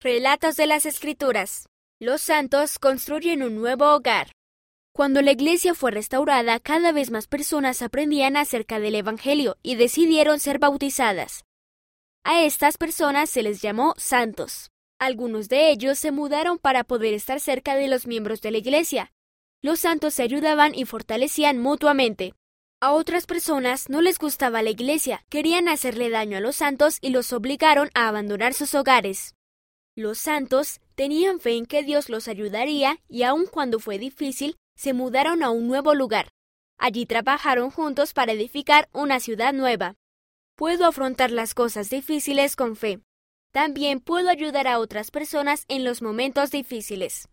Relatos de las Escrituras. Los santos construyen un nuevo hogar. Cuando la iglesia fue restaurada, cada vez más personas aprendían acerca del Evangelio y decidieron ser bautizadas. A estas personas se les llamó santos. Algunos de ellos se mudaron para poder estar cerca de los miembros de la iglesia. Los santos se ayudaban y fortalecían mutuamente. A otras personas no les gustaba la iglesia, querían hacerle daño a los santos y los obligaron a abandonar sus hogares. Los santos tenían fe en que Dios los ayudaría y aun cuando fue difícil, se mudaron a un nuevo lugar. Allí trabajaron juntos para edificar una ciudad nueva. Puedo afrontar las cosas difíciles con fe. También puedo ayudar a otras personas en los momentos difíciles.